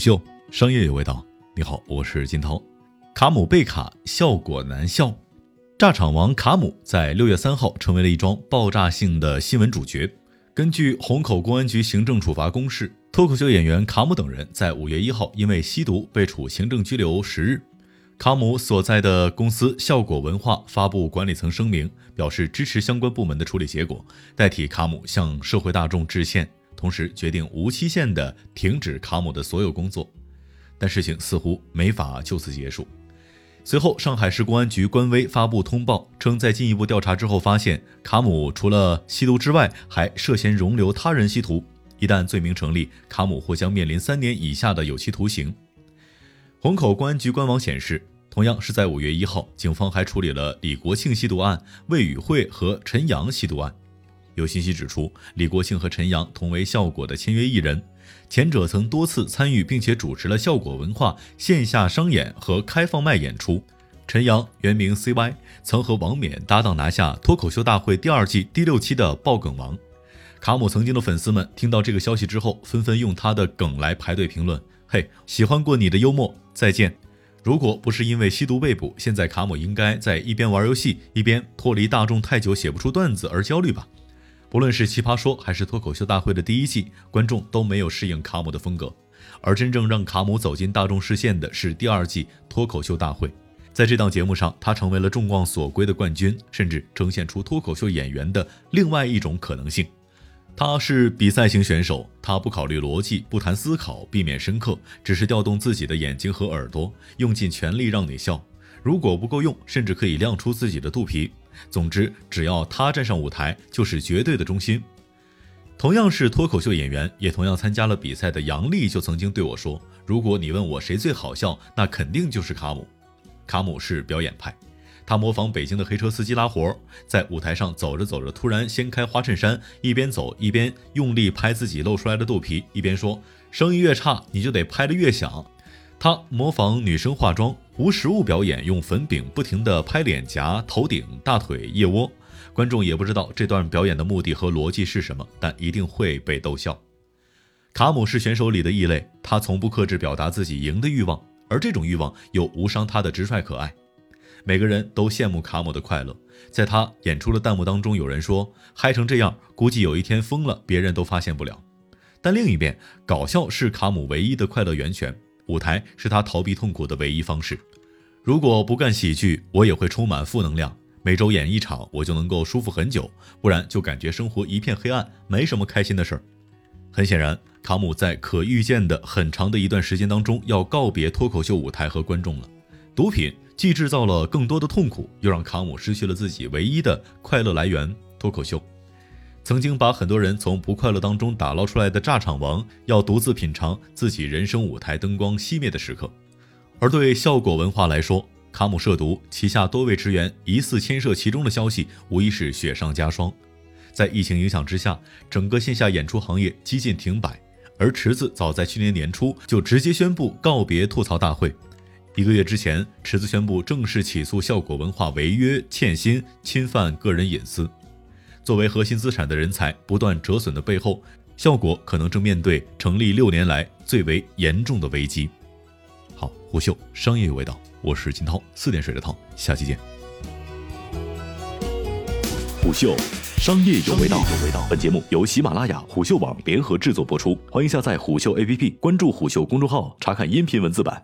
秀，商业有味道。你好，我是金涛。卡姆被卡，效果难笑。炸场王卡姆在六月三号成为了一桩爆炸性的新闻主角。根据虹口公安局行政处罚公示，脱口秀演员卡姆等人在五月一号因为吸毒被处行政拘留十日。卡姆所在的公司效果文化发布管理层声明，表示支持相关部门的处理结果，代替卡姆向社会大众致歉，同时决定无期限的停止卡姆的所有工作。但事情似乎没法就此结束。随后，上海市公安局官微发布通报称，在进一步调查之后，发现卡姆除了吸毒之外，还涉嫌容留他人吸毒。一旦罪名成立，卡姆或将面临三年以下的有期徒刑。虹口公安局官网显示，同样是在五月一号，警方还处理了李国庆吸毒案、魏宇慧和陈阳吸毒案。有信息指出，李国庆和陈阳同为效果的签约艺人，前者曾多次参与并且主持了效果文化线下商演和开放麦演出。陈阳原名 CY，曾和王冕搭档拿下《脱口秀大会》第二季第六期的爆梗王。卡姆曾经的粉丝们听到这个消息之后，纷纷用他的梗来排队评论。嘿，喜欢过你的幽默，再见。如果不是因为吸毒被捕，现在卡姆应该在一边玩游戏，一边脱离大众太久写不出段子而焦虑吧。不论是奇葩说还是脱口秀大会的第一季，观众都没有适应卡姆的风格。而真正让卡姆走进大众视线的是第二季脱口秀大会，在这档节目上，他成为了众望所归的冠军，甚至呈现出脱口秀演员的另外一种可能性。他是比赛型选手，他不考虑逻辑，不谈思考，避免深刻，只是调动自己的眼睛和耳朵，用尽全力让你笑。如果不够用，甚至可以亮出自己的肚皮。总之，只要他站上舞台，就是绝对的中心。同样是脱口秀演员，也同样参加了比赛的杨笠就曾经对我说：“如果你问我谁最好笑，那肯定就是卡姆。卡姆是表演派。”他模仿北京的黑车司机拉活，在舞台上走着走着，突然掀开花衬衫，一边走一边用力拍自己露出来的肚皮，一边说：“声音越差，你就得拍得越响。”他模仿女生化妆，无实物表演，用粉饼不停地拍脸颊、头顶、大腿、腋窝。观众也不知道这段表演的目的和逻辑是什么，但一定会被逗笑。卡姆是选手里的异类，他从不克制表达自己赢的欲望，而这种欲望又无伤他的直率可爱。每个人都羡慕卡姆的快乐，在他演出的弹幕当中，有人说嗨成这样，估计有一天疯了，别人都发现不了。但另一边，搞笑是卡姆唯一的快乐源泉，舞台是他逃避痛苦的唯一方式。如果不干喜剧，我也会充满负能量。每周演一场，我就能够舒服很久，不然就感觉生活一片黑暗，没什么开心的事儿。很显然，卡姆在可预见的很长的一段时间当中，要告别脱口秀舞台和观众了。毒品。既制造了更多的痛苦，又让卡姆失去了自己唯一的快乐来源——脱口秀。曾经把很多人从不快乐当中打捞出来的炸场王，要独自品尝自己人生舞台灯光熄灭的时刻。而对效果文化来说，卡姆涉毒，旗下多位职员疑似牵涉其中的消息，无疑是雪上加霜。在疫情影响之下，整个线下演出行业几近停摆，而池子早在去年年初就直接宣布告别吐槽大会。一个月之前，池子宣布正式起诉效果文化违约、欠薪、侵犯个人隐私。作为核心资产的人才不断折损的背后，效果可能正面对成立六年来最为严重的危机。好，虎嗅商业有味道，我是金涛，四点水的涛，下期见。虎嗅商业有味道，本节目由喜马拉雅、虎嗅网联合制作播出，欢迎下载虎嗅 APP，关注虎嗅公众号，查看音频文字版。